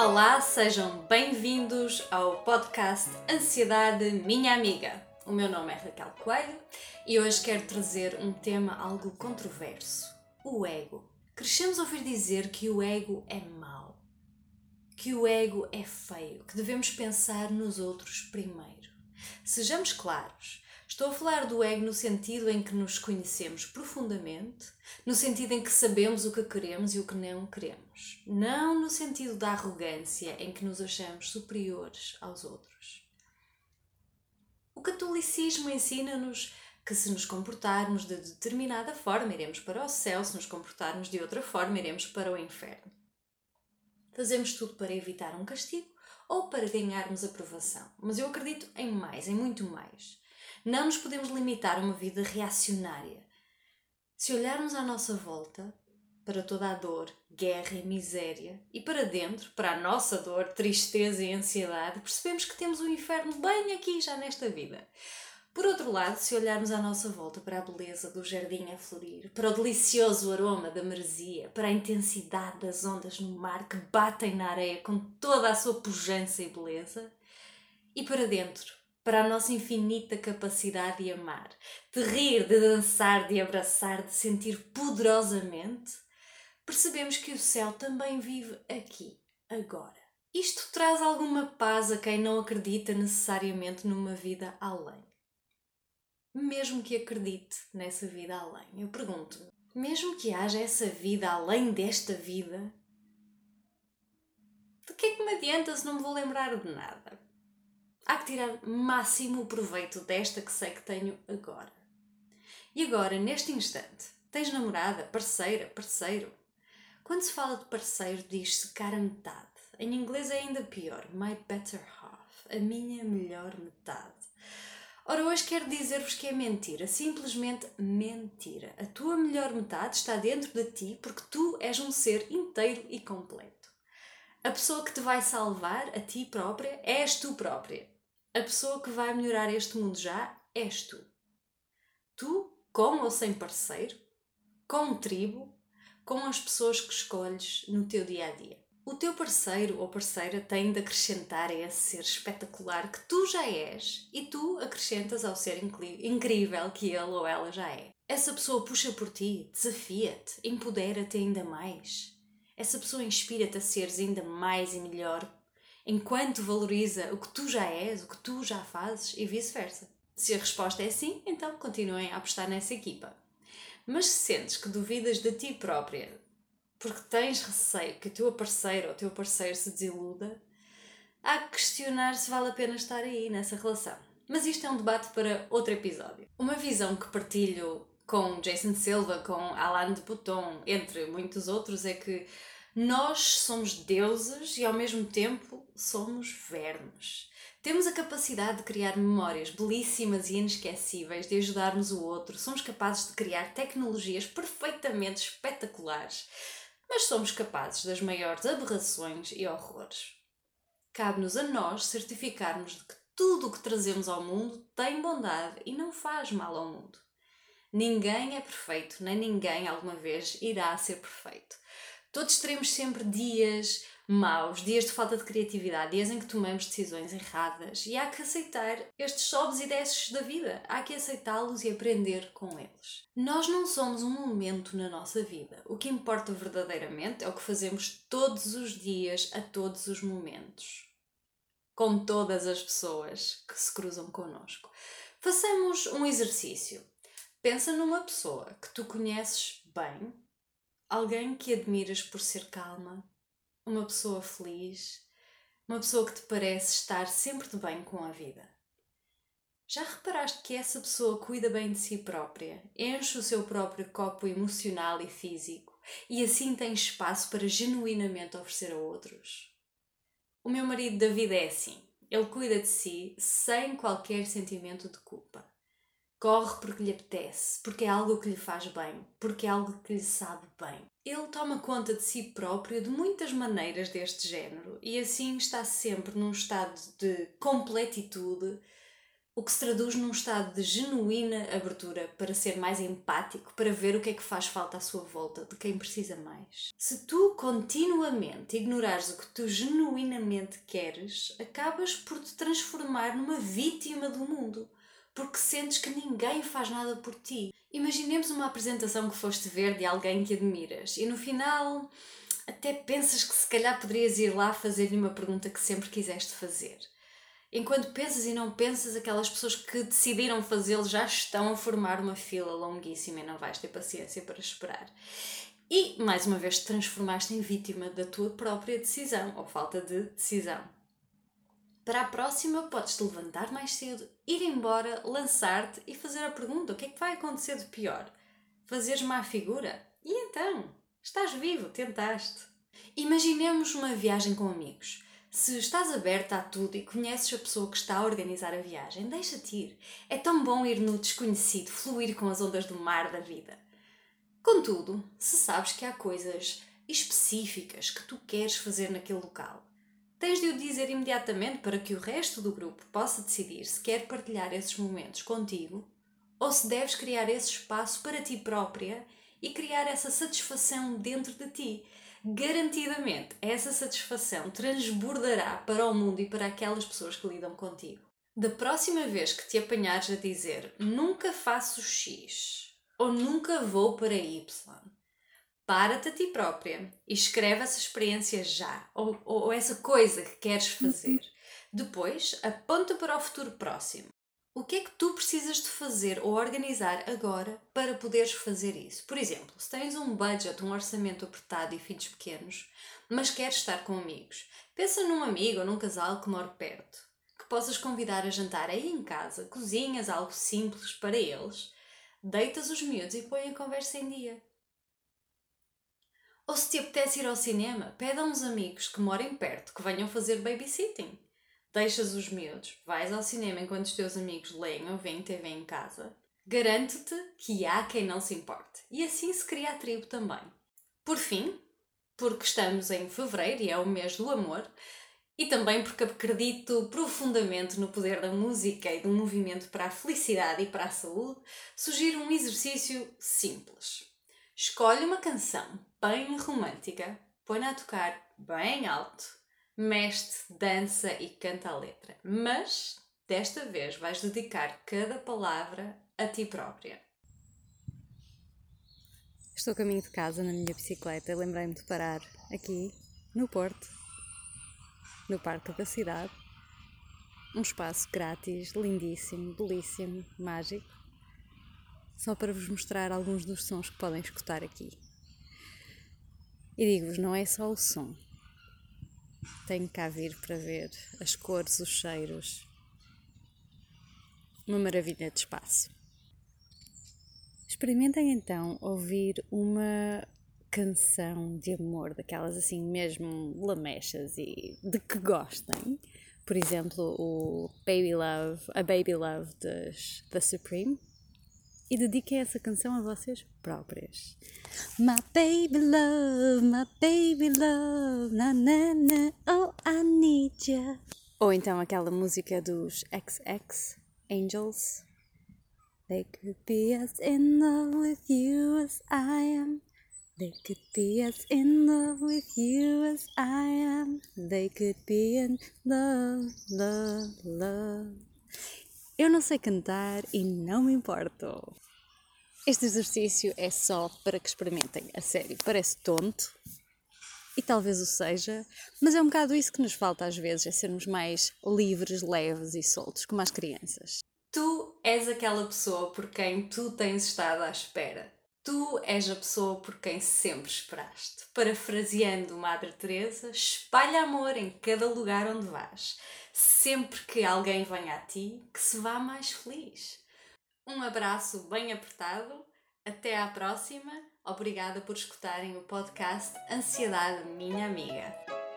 Olá, sejam bem-vindos ao podcast Ansiedade Minha Amiga. O meu nome é Raquel Coelho e hoje quero trazer um tema algo controverso: o ego. Crescemos a ouvir dizer que o ego é mau, que o ego é feio, que devemos pensar nos outros primeiro. Sejamos claros, Estou a falar do ego no sentido em que nos conhecemos profundamente, no sentido em que sabemos o que queremos e o que não queremos. Não no sentido da arrogância em que nos achamos superiores aos outros. O catolicismo ensina-nos que se nos comportarmos de determinada forma, iremos para o céu, se nos comportarmos de outra forma, iremos para o inferno. Fazemos tudo para evitar um castigo ou para ganharmos aprovação. Mas eu acredito em mais, em muito mais. Não nos podemos limitar a uma vida reacionária. Se olharmos à nossa volta, para toda a dor, guerra e miséria, e para dentro, para a nossa dor, tristeza e ansiedade, percebemos que temos o inferno bem aqui já nesta vida. Por outro lado, se olharmos à nossa volta para a beleza do jardim a florir, para o delicioso aroma da maresia, para a intensidade das ondas no mar que batem na areia com toda a sua pujança e beleza, e para dentro, para a nossa infinita capacidade de amar, de rir, de dançar, de abraçar, de sentir poderosamente, percebemos que o céu também vive aqui, agora. Isto traz alguma paz a quem não acredita necessariamente numa vida além. Mesmo que acredite nessa vida além, eu pergunto-me, mesmo que haja essa vida além desta vida, de que é que me adianta se não me vou lembrar de nada? Há que tirar máximo proveito desta que sei que tenho agora. E agora, neste instante, tens namorada, parceira, parceiro? Quando se fala de parceiro, diz-se cara metade. Em inglês é ainda pior, my better half, a minha melhor metade. Ora, hoje quero dizer-vos que é mentira, simplesmente mentira. A tua melhor metade está dentro de ti porque tu és um ser inteiro e completo. A pessoa que te vai salvar, a ti própria, és tu própria a pessoa que vai melhorar este mundo já és tu. Tu, com ou sem parceiro, com tribo, com as pessoas que escolhes no teu dia a dia. O teu parceiro ou parceira tem de acrescentar a esse ser espetacular que tu já és e tu acrescentas ao ser incrível que ele ou ela já é. Essa pessoa puxa por ti, desafia-te, empodera-te ainda mais. Essa pessoa inspira-te a seres ainda mais e melhor enquanto valoriza o que tu já és, o que tu já fazes e vice-versa. Se a resposta é sim, então continuem a apostar nessa equipa. Mas se sentes que duvidas de ti própria porque tens receio que o teu parceiro ou o teu parceiro se desiluda, há que questionar se vale a pena estar aí nessa relação. Mas isto é um debate para outro episódio. Uma visão que partilho com Jason Silva, com Alain de Botton, entre muitos outros, é que nós somos deuses e ao mesmo tempo somos vermes. Temos a capacidade de criar memórias belíssimas e inesquecíveis, de ajudarmos o outro, somos capazes de criar tecnologias perfeitamente espetaculares, mas somos capazes das maiores aberrações e horrores. Cabe-nos a nós certificarmos de que tudo o que trazemos ao mundo tem bondade e não faz mal ao mundo. Ninguém é perfeito, nem ninguém alguma vez irá ser perfeito. Todos teremos sempre dias maus, dias de falta de criatividade, dias em que tomamos decisões erradas e há que aceitar estes sobes e desces da vida. Há que aceitá-los e aprender com eles. Nós não somos um momento na nossa vida. O que importa verdadeiramente é o que fazemos todos os dias, a todos os momentos. Com todas as pessoas que se cruzam connosco. Façamos um exercício. Pensa numa pessoa que tu conheces bem, alguém que admiras por ser calma, uma pessoa feliz, uma pessoa que te parece estar sempre de bem com a vida. Já reparaste que essa pessoa cuida bem de si própria, enche o seu próprio copo emocional e físico e assim tem espaço para genuinamente oferecer a outros? O meu marido David é assim. Ele cuida de si sem qualquer sentimento de culpa. Corre porque lhe apetece, porque é algo que lhe faz bem, porque é algo que lhe sabe bem. Ele toma conta de si próprio de muitas maneiras deste género e assim está sempre num estado de completitude, o que se traduz num estado de genuína abertura para ser mais empático, para ver o que é que faz falta à sua volta, de quem precisa mais. Se tu continuamente ignorares o que tu genuinamente queres, acabas por te transformar numa vítima do mundo, porque sentes que ninguém faz nada por ti. Imaginemos uma apresentação que foste ver de alguém que admiras e no final até pensas que se calhar poderias ir lá fazer-lhe uma pergunta que sempre quiseste fazer. Enquanto pensas e não pensas, aquelas pessoas que decidiram fazê-lo já estão a formar uma fila longuíssima e não vais ter paciência para esperar. E, mais uma vez, te transformaste em vítima da tua própria decisão ou falta de decisão. Para a próxima, podes-te levantar mais cedo, ir embora, lançar-te e fazer a pergunta: o que é que vai acontecer de pior? Fazeres má figura? E então? Estás vivo, tentaste. Imaginemos uma viagem com amigos. Se estás aberta a tudo e conheces a pessoa que está a organizar a viagem, deixa-te ir. É tão bom ir no desconhecido, fluir com as ondas do mar da vida. Contudo, se sabes que há coisas específicas que tu queres fazer naquele local, tens de o dizer imediatamente para que o resto do grupo possa decidir se quer partilhar esses momentos contigo ou se deves criar esse espaço para ti própria e criar essa satisfação dentro de ti garantidamente essa satisfação transbordará para o mundo e para aquelas pessoas que lidam contigo. Da próxima vez que te apanhares a dizer nunca faço X ou nunca vou para Y, para-te a ti própria e escreve essa experiência já, ou, ou, ou essa coisa que queres fazer. Depois, aponta para o futuro próximo. O que é que tu precisas de fazer ou organizar agora para poderes fazer isso? Por exemplo, se tens um budget, um orçamento apertado e filhos pequenos, mas queres estar com amigos, pensa num amigo ou num casal que mora perto, que possas convidar a jantar aí em casa, cozinhas algo simples para eles, deitas os miúdos e põe a conversa em dia. Ou se te apetece ir ao cinema, pede a uns amigos que morem perto que venham fazer babysitting deixas os miúdos, vais ao cinema enquanto os teus amigos leem ou veem TV em casa, garanto-te que há quem não se importe. E assim se cria a tribo também. Por fim, porque estamos em fevereiro e é o mês do amor, e também porque acredito profundamente no poder da música e do movimento para a felicidade e para a saúde, sugiro um exercício simples. Escolhe uma canção bem romântica, põe-na a tocar bem alto mexe, dança e canta a letra. Mas desta vez vais dedicar cada palavra a ti própria. Estou a caminho de casa na minha bicicleta e lembrei-me de parar aqui no Porto, no Parque da Cidade. Um espaço grátis, lindíssimo, belíssimo, mágico, só para vos mostrar alguns dos sons que podem escutar aqui. E digo-vos, não é só o som, tenho cá vir para ver as cores, os cheiros. Uma maravilha de espaço. Experimentem então ouvir uma canção de amor, daquelas assim mesmo lamechas e de que gostem. Por exemplo, o Baby Love, a Baby Love das, da Supreme e dediquem essa canção a vocês próprias. My baby love, my baby love, na na na, oh I need ya. Ou então aquela música dos XX Angels. They could be as in love with you as I am. They could be as in love with you as I am. They could be in love, love, love. Eu não sei cantar e não me importo. Este exercício é só para que experimentem, a sério. Parece tonto e talvez o seja, mas é um bocado isso que nos falta às vezes, é sermos mais livres, leves e soltos, como as crianças. Tu és aquela pessoa por quem tu tens estado à espera. Tu és a pessoa por quem sempre esperaste. Parafraseando Madre Teresa, espalha amor em cada lugar onde vais. Sempre que alguém venha a ti, que se vá mais feliz. Um abraço bem apertado. Até à próxima. Obrigada por escutarem o podcast Ansiedade Minha Amiga.